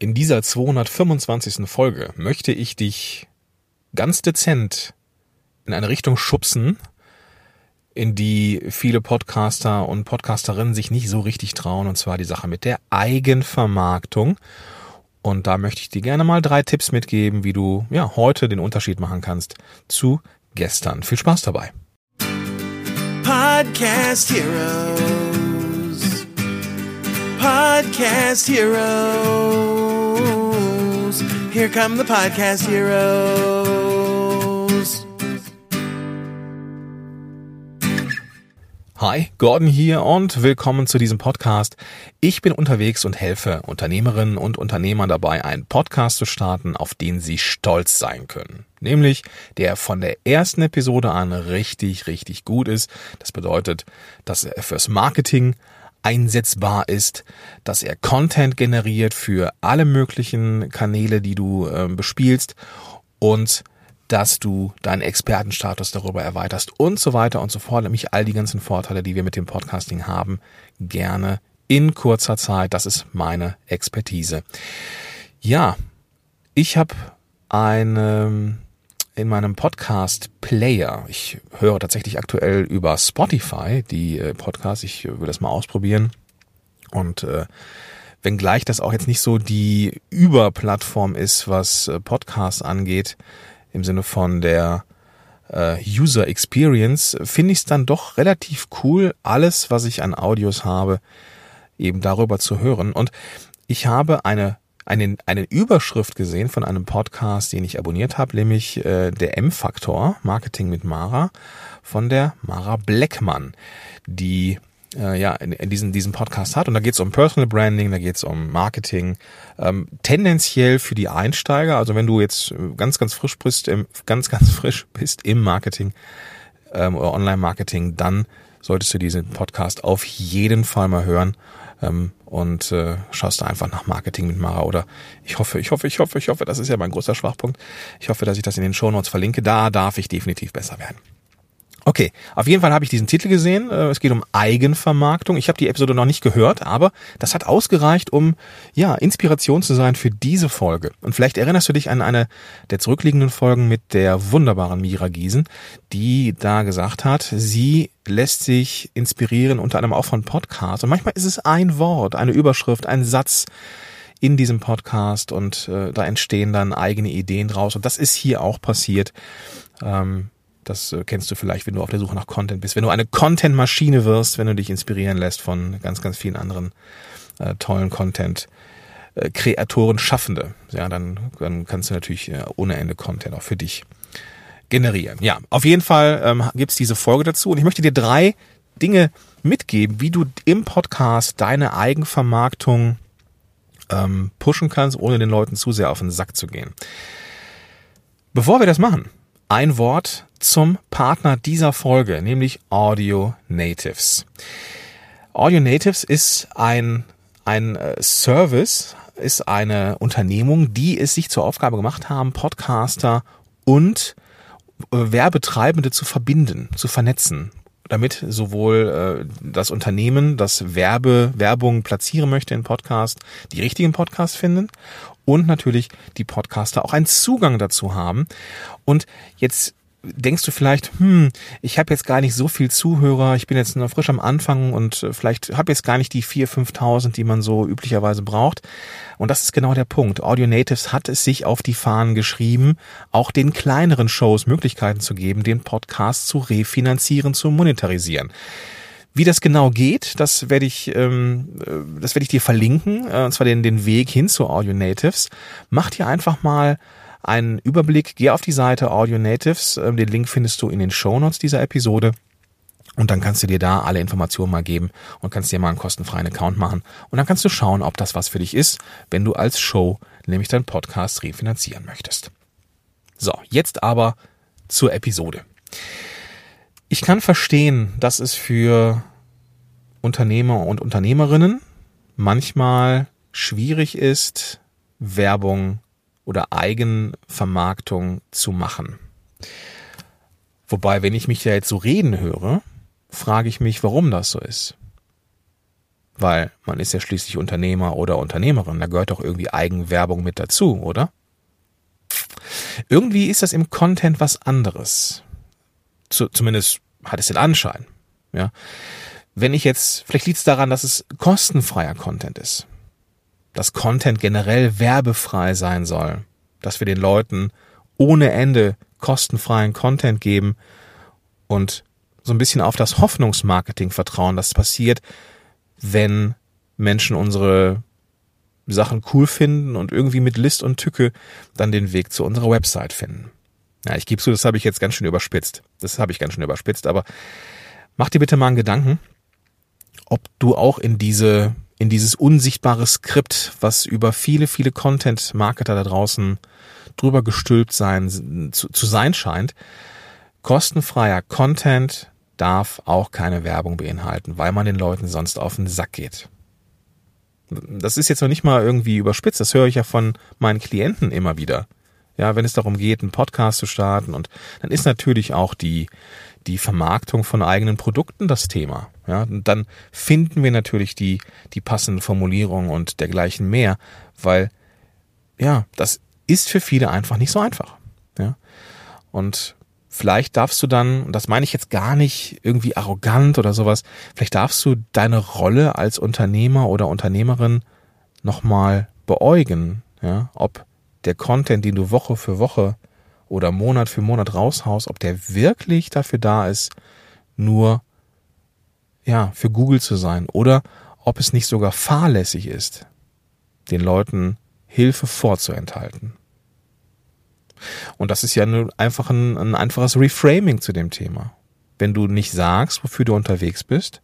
In dieser 225. Folge möchte ich dich ganz dezent in eine Richtung schubsen, in die viele Podcaster und Podcasterinnen sich nicht so richtig trauen, und zwar die Sache mit der Eigenvermarktung. Und da möchte ich dir gerne mal drei Tipps mitgeben, wie du ja heute den Unterschied machen kannst zu gestern. Viel Spaß dabei. Podcast Heroes. Podcast Heroes. Here come the Podcast Heroes. Hi, Gordon hier und willkommen zu diesem Podcast. Ich bin unterwegs und helfe Unternehmerinnen und Unternehmern dabei, einen Podcast zu starten, auf den sie stolz sein können. Nämlich, der von der ersten Episode an richtig, richtig gut ist. Das bedeutet, dass er fürs Marketing einsetzbar ist, dass er Content generiert für alle möglichen Kanäle, die du äh, bespielst und dass du deinen Expertenstatus darüber erweiterst und so weiter und so fort, nämlich all die ganzen Vorteile, die wir mit dem Podcasting haben, gerne in kurzer Zeit. Das ist meine Expertise. Ja, ich habe eine in meinem Podcast Player. Ich höre tatsächlich aktuell über Spotify die äh, Podcasts. Ich äh, will das mal ausprobieren. Und äh, wenngleich das auch jetzt nicht so die Überplattform ist, was äh, Podcasts angeht, im Sinne von der äh, User Experience, finde ich es dann doch relativ cool, alles, was ich an Audios habe, eben darüber zu hören. Und ich habe eine eine, eine Überschrift gesehen von einem Podcast, den ich abonniert habe, nämlich äh, der M-Faktor, Marketing mit Mara, von der Mara Bleckmann, die äh, ja in, in diesen, diesen Podcast hat. Und da geht es um Personal Branding, da geht es um Marketing. Ähm, tendenziell für die Einsteiger, also wenn du jetzt ganz, ganz frisch bist, im, ganz, ganz frisch bist im Marketing ähm, oder Online-Marketing, dann solltest du diesen Podcast auf jeden Fall mal hören ähm, und äh, schaust da einfach nach Marketing mit Mara oder ich hoffe, ich hoffe, ich hoffe, ich hoffe, das ist ja mein großer Schwachpunkt. Ich hoffe, dass ich das in den Shownotes verlinke. Da darf ich definitiv besser werden. Okay, auf jeden Fall habe ich diesen Titel gesehen. Äh, es geht um Eigenvermarktung. Ich habe die Episode noch nicht gehört, aber das hat ausgereicht, um ja Inspiration zu sein für diese Folge. Und vielleicht erinnerst du dich an eine der zurückliegenden Folgen mit der wunderbaren Mira Giesen, die da gesagt hat, sie lässt sich inspirieren unter anderem auch von Podcasts. Und manchmal ist es ein Wort, eine Überschrift, ein Satz in diesem Podcast und äh, da entstehen dann eigene Ideen draus. Und das ist hier auch passiert. Ähm, das äh, kennst du vielleicht, wenn du auf der Suche nach Content bist. Wenn du eine Content-Maschine wirst, wenn du dich inspirieren lässt von ganz, ganz vielen anderen äh, tollen Content. Äh, Kreatoren, Schaffende, ja, dann, dann kannst du natürlich äh, ohne Ende Content auch für dich generieren. Ja, auf jeden Fall ähm, gibt's diese Folge dazu und ich möchte dir drei Dinge mitgeben, wie du im Podcast deine Eigenvermarktung ähm, pushen kannst, ohne den Leuten zu sehr auf den Sack zu gehen. Bevor wir das machen, ein Wort zum Partner dieser Folge, nämlich Audio Natives. Audio Natives ist ein, ein äh, Service, ist eine Unternehmung, die es sich zur Aufgabe gemacht haben, Podcaster und äh, Werbetreibende zu verbinden, zu vernetzen, damit sowohl äh, das Unternehmen, das Werbe, Werbung platzieren möchte in Podcast, die richtigen Podcasts finden und natürlich die Podcaster auch einen Zugang dazu haben. Und jetzt denkst du vielleicht, hm, ich habe jetzt gar nicht so viel Zuhörer, ich bin jetzt noch frisch am Anfang und äh, vielleicht habe jetzt gar nicht die 4.000, 5.000, die man so üblicherweise braucht. Und das ist genau der Punkt. Audio Natives hat es sich auf die Fahnen geschrieben, auch den kleineren Shows Möglichkeiten zu geben, den Podcast zu refinanzieren, zu monetarisieren. Wie das genau geht, das werde ich, ähm, äh, das werde ich dir verlinken, äh, und zwar den, den Weg hin zu Audio Natives. Mach dir einfach mal einen Überblick. Geh auf die Seite Audio Natives. Ähm, den Link findest du in den Show Notes dieser Episode. Und dann kannst du dir da alle Informationen mal geben und kannst dir mal einen kostenfreien Account machen. Und dann kannst du schauen, ob das was für dich ist, wenn du als Show nämlich deinen Podcast refinanzieren möchtest. So, jetzt aber zur Episode. Ich kann verstehen, dass es für Unternehmer und Unternehmerinnen manchmal schwierig ist, Werbung oder Eigenvermarktung zu machen. Wobei, wenn ich mich ja jetzt so reden höre, frage ich mich, warum das so ist. Weil man ist ja schließlich Unternehmer oder Unternehmerin. Da gehört doch irgendwie Eigenwerbung mit dazu, oder? Irgendwie ist das im Content was anderes. Zu, zumindest hat es den Anschein. Ja. Wenn ich jetzt, vielleicht liegt es daran, dass es kostenfreier Content ist. Dass Content generell werbefrei sein soll. Dass wir den Leuten ohne Ende kostenfreien Content geben und so ein bisschen auf das Hoffnungsmarketing vertrauen, das passiert, wenn Menschen unsere Sachen cool finden und irgendwie mit List und Tücke dann den Weg zu unserer Website finden. Ja, ich gebe zu, das habe ich jetzt ganz schön überspitzt. Das habe ich ganz schön überspitzt, aber mach dir bitte mal einen Gedanken, ob du auch in diese in dieses unsichtbare Skript, was über viele, viele Content-Marketer da draußen drüber gestülpt sein, zu, zu sein scheint. Kostenfreier Content darf auch keine Werbung beinhalten, weil man den Leuten sonst auf den Sack geht. Das ist jetzt noch nicht mal irgendwie überspitzt, das höre ich ja von meinen Klienten immer wieder. Ja, wenn es darum geht, einen Podcast zu starten und dann ist natürlich auch die, die Vermarktung von eigenen Produkten das Thema. Ja, und dann finden wir natürlich die, die passende Formulierung und dergleichen mehr, weil, ja, das ist für viele einfach nicht so einfach. Ja, und vielleicht darfst du dann, und das meine ich jetzt gar nicht irgendwie arrogant oder sowas, vielleicht darfst du deine Rolle als Unternehmer oder Unternehmerin nochmal beäugen, ja, ob der Content, den du Woche für Woche oder Monat für Monat raushaust, ob der wirklich dafür da ist, nur, ja, für Google zu sein oder ob es nicht sogar fahrlässig ist, den Leuten Hilfe vorzuenthalten. Und das ist ja nur einfach ein, ein einfaches Reframing zu dem Thema. Wenn du nicht sagst, wofür du unterwegs bist,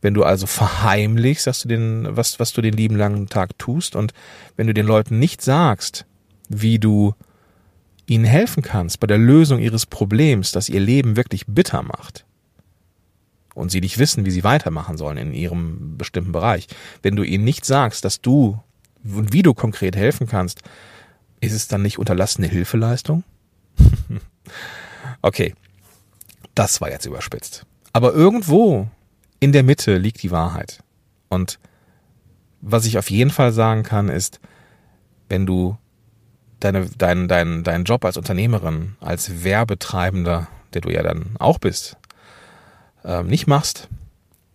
wenn du also verheimlichst, dass du den, was, was du den lieben langen Tag tust und wenn du den Leuten nicht sagst, wie du ihnen helfen kannst bei der Lösung ihres Problems, das ihr Leben wirklich bitter macht und sie nicht wissen, wie sie weitermachen sollen in ihrem bestimmten Bereich, wenn du ihnen nicht sagst, dass du und wie du konkret helfen kannst, ist es dann nicht unterlassene Hilfeleistung? okay, das war jetzt überspitzt. Aber irgendwo in der Mitte liegt die Wahrheit. Und was ich auf jeden Fall sagen kann, ist, wenn du deine, dein, dein, deinen Job als Unternehmerin, als Werbetreibender, der du ja dann auch bist, äh, nicht machst,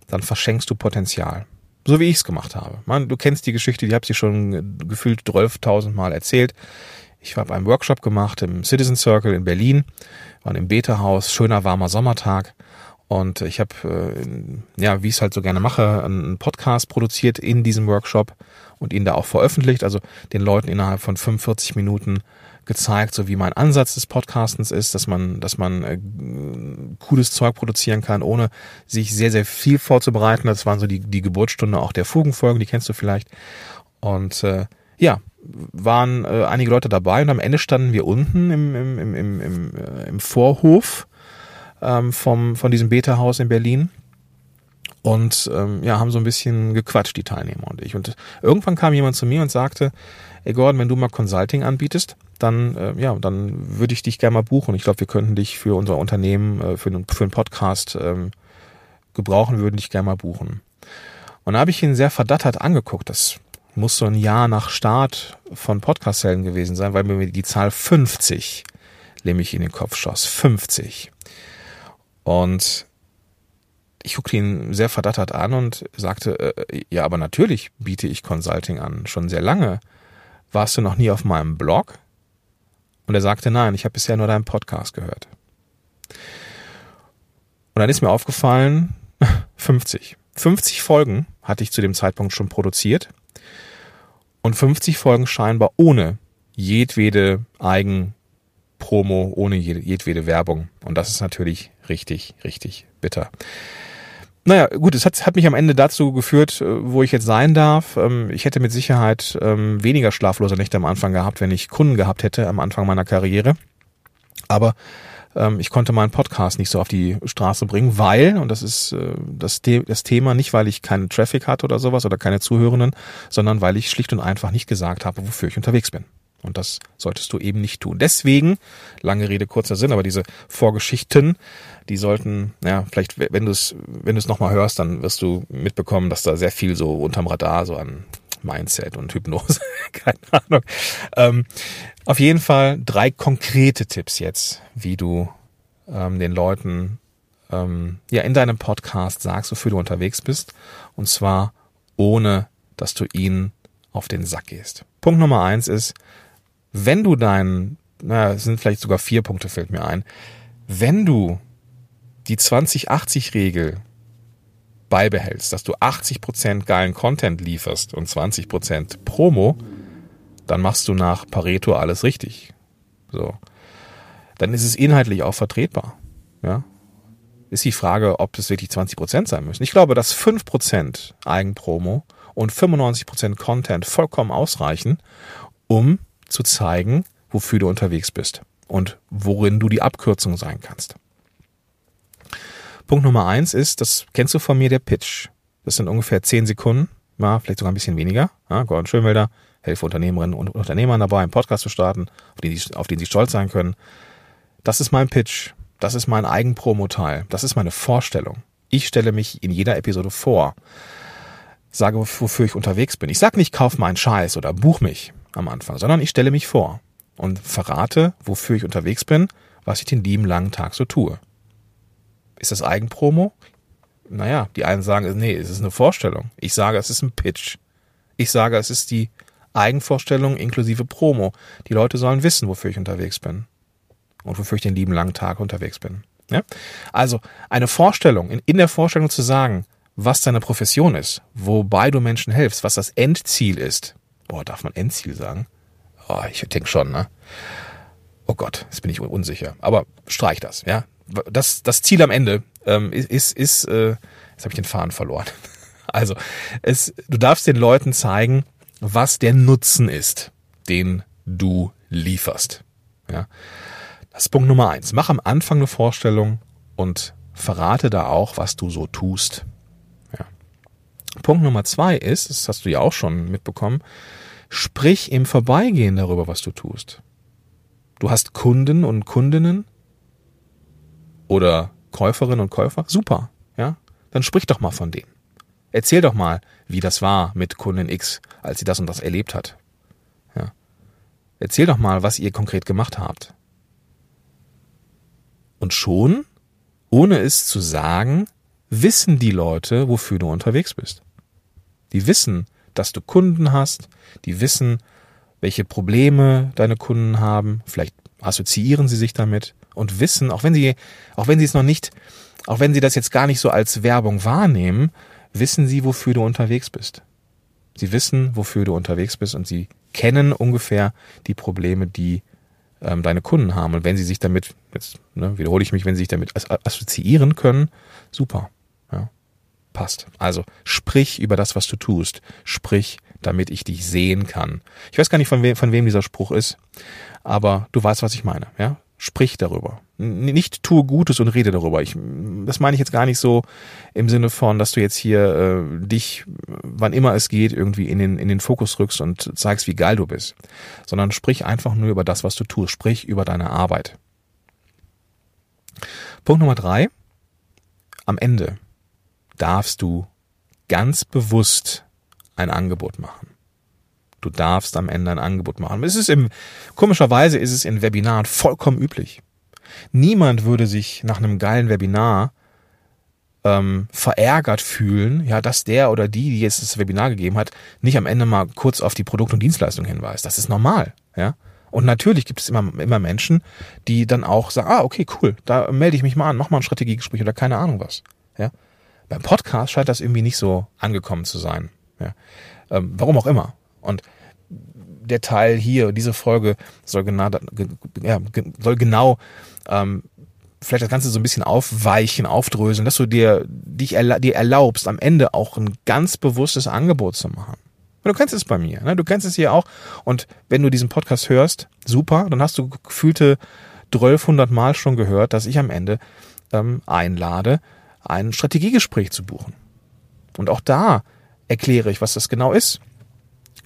dann verschenkst du Potenzial. So wie ich es gemacht habe. Man, du kennst die Geschichte, die habe ich schon gefühlt 12.000 Mal erzählt. Ich habe einen Workshop gemacht im Citizen Circle in Berlin, war im Beta-Haus, schöner warmer Sommertag. Und ich habe, äh, ja, wie ich es halt so gerne mache, einen Podcast produziert in diesem Workshop und ihn da auch veröffentlicht, also den Leuten innerhalb von 45 Minuten gezeigt, so wie mein Ansatz des Podcastens ist, dass man, dass man äh, cooles Zeug produzieren kann, ohne sich sehr, sehr viel vorzubereiten. Das waren so die, die Geburtsstunde auch der Fugenfolgen, die kennst du vielleicht. Und äh, ja, waren äh, einige Leute dabei und am Ende standen wir unten im, im, im, im, im, äh, im Vorhof ähm, vom, von diesem Beta-Haus in Berlin und ähm, ja, haben so ein bisschen gequatscht, die Teilnehmer und ich. Und irgendwann kam jemand zu mir und sagte, ey Gordon, wenn du mal Consulting anbietest, dann, äh, ja, dann würde ich dich gerne mal buchen. Ich glaube, wir könnten dich für unser Unternehmen, äh, für, für einen Podcast ähm, gebrauchen, würden dich gerne mal buchen. Und da habe ich ihn sehr verdattert angeguckt. Das muss so ein Jahr nach Start von Podcast-Helden gewesen sein, weil mir die Zahl 50 nämlich in den Kopf schoss. 50. Und ich guckte ihn sehr verdattert an und sagte, äh, ja, aber natürlich biete ich Consulting an, schon sehr lange. Warst du noch nie auf meinem Blog? Und er sagte, nein, ich habe bisher nur deinen Podcast gehört. Und dann ist mir aufgefallen, 50. 50 Folgen hatte ich zu dem Zeitpunkt schon produziert und 50 Folgen scheinbar ohne jedwede Eigenpromo, ohne jedwede Werbung. Und das ist natürlich richtig, richtig bitter. Naja, gut, es hat, hat mich am Ende dazu geführt, äh, wo ich jetzt sein darf. Ähm, ich hätte mit Sicherheit ähm, weniger schlaflose Nächte am Anfang gehabt, wenn ich Kunden gehabt hätte am Anfang meiner Karriere. Aber ähm, ich konnte meinen Podcast nicht so auf die Straße bringen, weil, und das ist äh, das, das Thema, nicht weil ich keinen Traffic hatte oder sowas oder keine Zuhörenden, sondern weil ich schlicht und einfach nicht gesagt habe, wofür ich unterwegs bin. Und das solltest du eben nicht tun. Deswegen, lange Rede, kurzer Sinn, aber diese Vorgeschichten, die sollten, ja, vielleicht, wenn du es, wenn du es nochmal hörst, dann wirst du mitbekommen, dass da sehr viel so unterm Radar so an Mindset und Hypnose, keine Ahnung. Ähm, auf jeden Fall drei konkrete Tipps jetzt, wie du ähm, den Leuten ähm, ja in deinem Podcast sagst, wofür du unterwegs bist. Und zwar ohne, dass du ihnen auf den Sack gehst. Punkt Nummer eins ist, wenn du deinen, naja, es sind vielleicht sogar vier Punkte, fällt mir ein, wenn du die 20-80-Regel beibehältst, dass du 80% geilen Content lieferst und 20% Promo, dann machst du nach Pareto alles richtig. So. Dann ist es inhaltlich auch vertretbar. Ja. Ist die Frage, ob es wirklich 20% sein müssen. Ich glaube, dass 5% Eigenpromo und 95% Content vollkommen ausreichen, um zu zeigen, wofür du unterwegs bist und worin du die Abkürzung sein kannst. Punkt Nummer eins ist, das kennst du von mir, der Pitch. Das sind ungefähr zehn Sekunden, ja, vielleicht sogar ein bisschen weniger. Ja, Gordon Schönwelder, helfe Unternehmerinnen und Unternehmern dabei, einen Podcast zu starten, auf den, sie, auf den sie stolz sein können. Das ist mein Pitch. Das ist mein Eigenpromo-Teil. Das ist meine Vorstellung. Ich stelle mich in jeder Episode vor, sage, wofür ich unterwegs bin. Ich sage nicht, kauf meinen Scheiß oder buch mich am Anfang, sondern ich stelle mich vor und verrate, wofür ich unterwegs bin, was ich den lieben langen Tag so tue. Ist das Eigenpromo? Naja, die einen sagen, nee, es ist eine Vorstellung. Ich sage, es ist ein Pitch. Ich sage, es ist die Eigenvorstellung inklusive Promo. Die Leute sollen wissen, wofür ich unterwegs bin. Und wofür ich den lieben langen Tag unterwegs bin. Ja? Also eine Vorstellung, in, in der Vorstellung zu sagen, was deine Profession ist, wobei du Menschen hilfst, was das Endziel ist. Boah, darf man Endziel sagen? Oh, ich denke schon, ne? Oh Gott, jetzt bin ich unsicher. Aber streich das, ja. Das, das Ziel am Ende ähm, ist, ist, äh, jetzt habe ich den Faden verloren. Also, es, du darfst den Leuten zeigen, was der Nutzen ist, den du lieferst. Ja. Das ist Punkt Nummer eins. Mach am Anfang eine Vorstellung und verrate da auch, was du so tust. Punkt Nummer zwei ist, das hast du ja auch schon mitbekommen, sprich im Vorbeigehen darüber, was du tust. Du hast Kunden und Kundinnen oder Käuferinnen und Käufer. Super, ja. Dann sprich doch mal von denen. Erzähl doch mal, wie das war mit Kundin X, als sie das und das erlebt hat. Ja. Erzähl doch mal, was ihr konkret gemacht habt. Und schon, ohne es zu sagen, wissen die Leute, wofür du unterwegs bist. Die wissen, dass du Kunden hast, die wissen, welche Probleme deine Kunden haben, vielleicht assoziieren sie sich damit und wissen, auch wenn sie, auch wenn sie es noch nicht, auch wenn sie das jetzt gar nicht so als Werbung wahrnehmen, wissen sie, wofür du unterwegs bist. Sie wissen, wofür du unterwegs bist und sie kennen ungefähr die Probleme, die ähm, deine Kunden haben. Und wenn sie sich damit, jetzt ne, wiederhole ich mich, wenn sie sich damit assoziieren können, super. Passt. Also sprich über das, was du tust. Sprich, damit ich dich sehen kann. Ich weiß gar nicht, von wem, von wem dieser Spruch ist, aber du weißt, was ich meine. Ja, sprich darüber. Nicht tue Gutes und rede darüber. Ich, das meine ich jetzt gar nicht so im Sinne von, dass du jetzt hier äh, dich, wann immer es geht, irgendwie in den, in den Fokus rückst und zeigst, wie geil du bist. Sondern sprich einfach nur über das, was du tust. Sprich über deine Arbeit. Punkt Nummer drei. Am Ende darfst du ganz bewusst ein Angebot machen. Du darfst am Ende ein Angebot machen. Es ist im, komischerweise ist es in Webinaren vollkommen üblich. Niemand würde sich nach einem geilen Webinar ähm, verärgert fühlen, ja, dass der oder die, die jetzt das Webinar gegeben hat, nicht am Ende mal kurz auf die Produkt- und Dienstleistung hinweist. Das ist normal, ja. Und natürlich gibt es immer, immer Menschen, die dann auch sagen, ah, okay, cool, da melde ich mich mal an, mach mal ein Strategiegespräch oder keine Ahnung was, ja. Beim Podcast scheint das irgendwie nicht so angekommen zu sein, ja. Ähm, warum auch immer. Und der Teil hier, diese Folge soll genau, ja, soll genau ähm, vielleicht das Ganze so ein bisschen aufweichen, aufdröseln, dass du dir dich erla dir erlaubst, am Ende auch ein ganz bewusstes Angebot zu machen. Du kennst es bei mir, ne? du kennst es hier auch. Und wenn du diesen Podcast hörst, super, dann hast du gefühlte 1200 Mal schon gehört, dass ich am Ende ähm, einlade, ein Strategiegespräch zu buchen. Und auch da erkläre ich, was das genau ist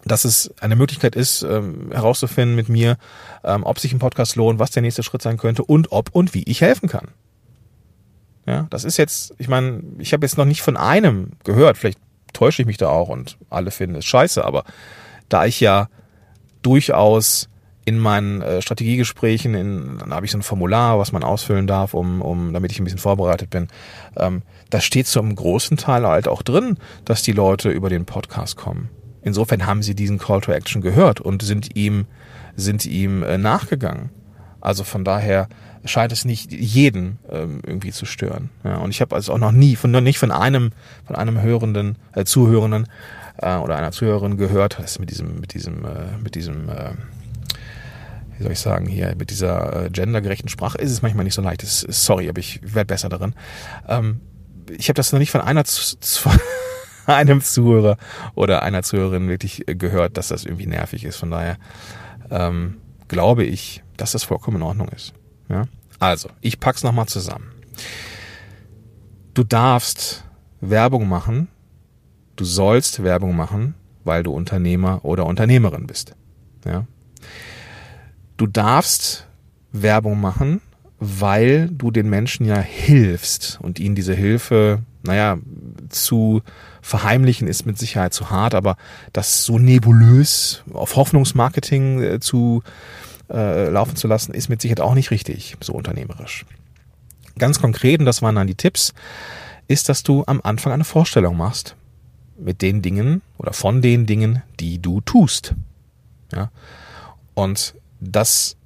dass es eine Möglichkeit ist, ähm, herauszufinden mit mir, ähm, ob sich ein Podcast lohnt, was der nächste Schritt sein könnte und ob und wie ich helfen kann. Ja, das ist jetzt, ich meine, ich habe jetzt noch nicht von einem gehört, vielleicht täusche ich mich da auch und alle finden es scheiße, aber da ich ja durchaus in meinen äh, Strategiegesprächen, in, dann habe ich so ein Formular, was man ausfüllen darf, um, um damit ich ein bisschen vorbereitet bin. Ähm, da steht zum großen Teil halt auch drin, dass die Leute über den Podcast kommen. Insofern haben sie diesen Call to Action gehört und sind ihm, sind ihm äh, nachgegangen. Also von daher scheint es nicht jeden ähm, irgendwie zu stören. Ja, und ich habe also auch noch nie von noch nicht von einem von einem hörenden äh, Zuhörenden äh, oder einer Zuhörerin gehört, das mit diesem mit diesem äh, mit diesem äh, wie soll ich sagen hier mit dieser äh, gendergerechten Sprache ist es manchmal nicht so leicht. Ist, sorry, aber ich werde besser darin. Ähm, ich habe das noch nicht von einer zu, zu einem Zuhörer oder einer Zuhörerin wirklich gehört, dass das irgendwie nervig ist. Von daher ähm, glaube ich, dass das vollkommen in Ordnung ist. Ja? Also, ich pack's nochmal zusammen. Du darfst Werbung machen, du sollst Werbung machen, weil du Unternehmer oder Unternehmerin bist. Ja? Du darfst Werbung machen, weil du den Menschen ja hilfst und ihnen diese Hilfe, naja, zu verheimlichen ist mit Sicherheit zu hart, aber das so nebulös auf Hoffnungsmarketing äh, zu äh, laufen zu lassen, ist mit Sicherheit auch nicht richtig, so unternehmerisch. Ganz konkret, und das waren dann die Tipps, ist, dass du am Anfang eine Vorstellung machst mit den Dingen oder von den Dingen, die du tust. Ja? Und das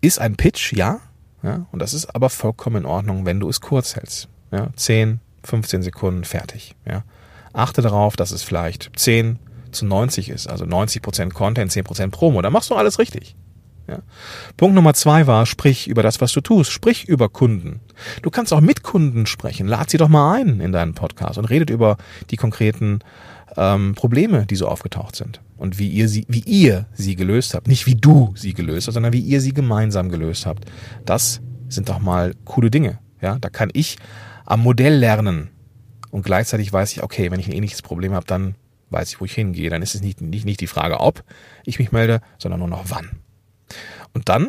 ist ein Pitch, ja, ja, und das ist aber vollkommen in Ordnung, wenn du es kurz hältst. Ja, 10, 15 Sekunden fertig. Ja. Achte darauf, dass es vielleicht 10 zu 90 ist, also 90% Content, 10% Promo. Da machst du alles richtig. Ja. Punkt Nummer zwei war, sprich über das, was du tust. Sprich über Kunden. Du kannst auch mit Kunden sprechen. Lad sie doch mal ein in deinen Podcast und redet über die konkreten ähm, Probleme, die so aufgetaucht sind und wie ihr sie, wie ihr sie gelöst habt. Nicht wie du sie gelöst hast, sondern wie ihr sie gemeinsam gelöst habt. Das sind doch mal coole Dinge. Ja, da kann ich am Modell lernen und gleichzeitig weiß ich, okay, wenn ich ein ähnliches Problem habe, dann weiß ich, wo ich hingehe. Dann ist es nicht, nicht, nicht die Frage, ob ich mich melde, sondern nur noch wann. Und dann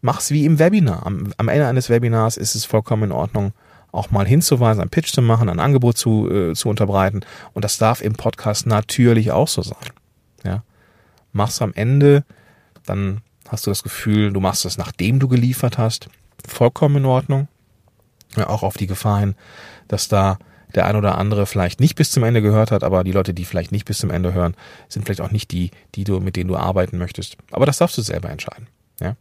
mach's wie im Webinar. Am, am Ende eines Webinars ist es vollkommen in Ordnung, auch mal hinzuweisen, einen Pitch zu machen, ein Angebot zu, äh, zu unterbreiten. Und das darf im Podcast natürlich auch so sein. Ja. Mach's am Ende, dann hast du das Gefühl, du machst es, nachdem du geliefert hast. Vollkommen in Ordnung. Ja, auch auf die Gefahr hin, dass da der ein oder andere vielleicht nicht bis zum Ende gehört hat, aber die Leute, die vielleicht nicht bis zum Ende hören, sind vielleicht auch nicht die, die du, mit denen du arbeiten möchtest. Aber das darfst du selber entscheiden. Ja.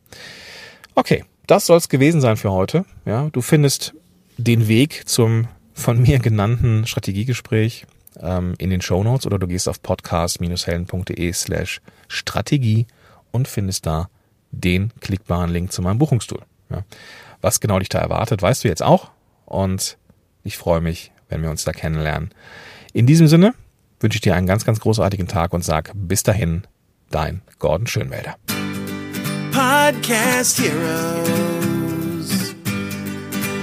Okay, das soll es gewesen sein für heute. Ja, du findest den Weg zum von mir genannten Strategiegespräch ähm, in den Show oder du gehst auf podcast-helden.de slash Strategie und findest da den klickbaren Link zu meinem Buchungstool. Ja. Was genau dich da erwartet, weißt du jetzt auch und ich freue mich, wenn wir uns da kennenlernen. In diesem Sinne wünsche ich dir einen ganz, ganz großartigen Tag und sag bis dahin, dein Gordon Schönwälder. Podcast Heroes.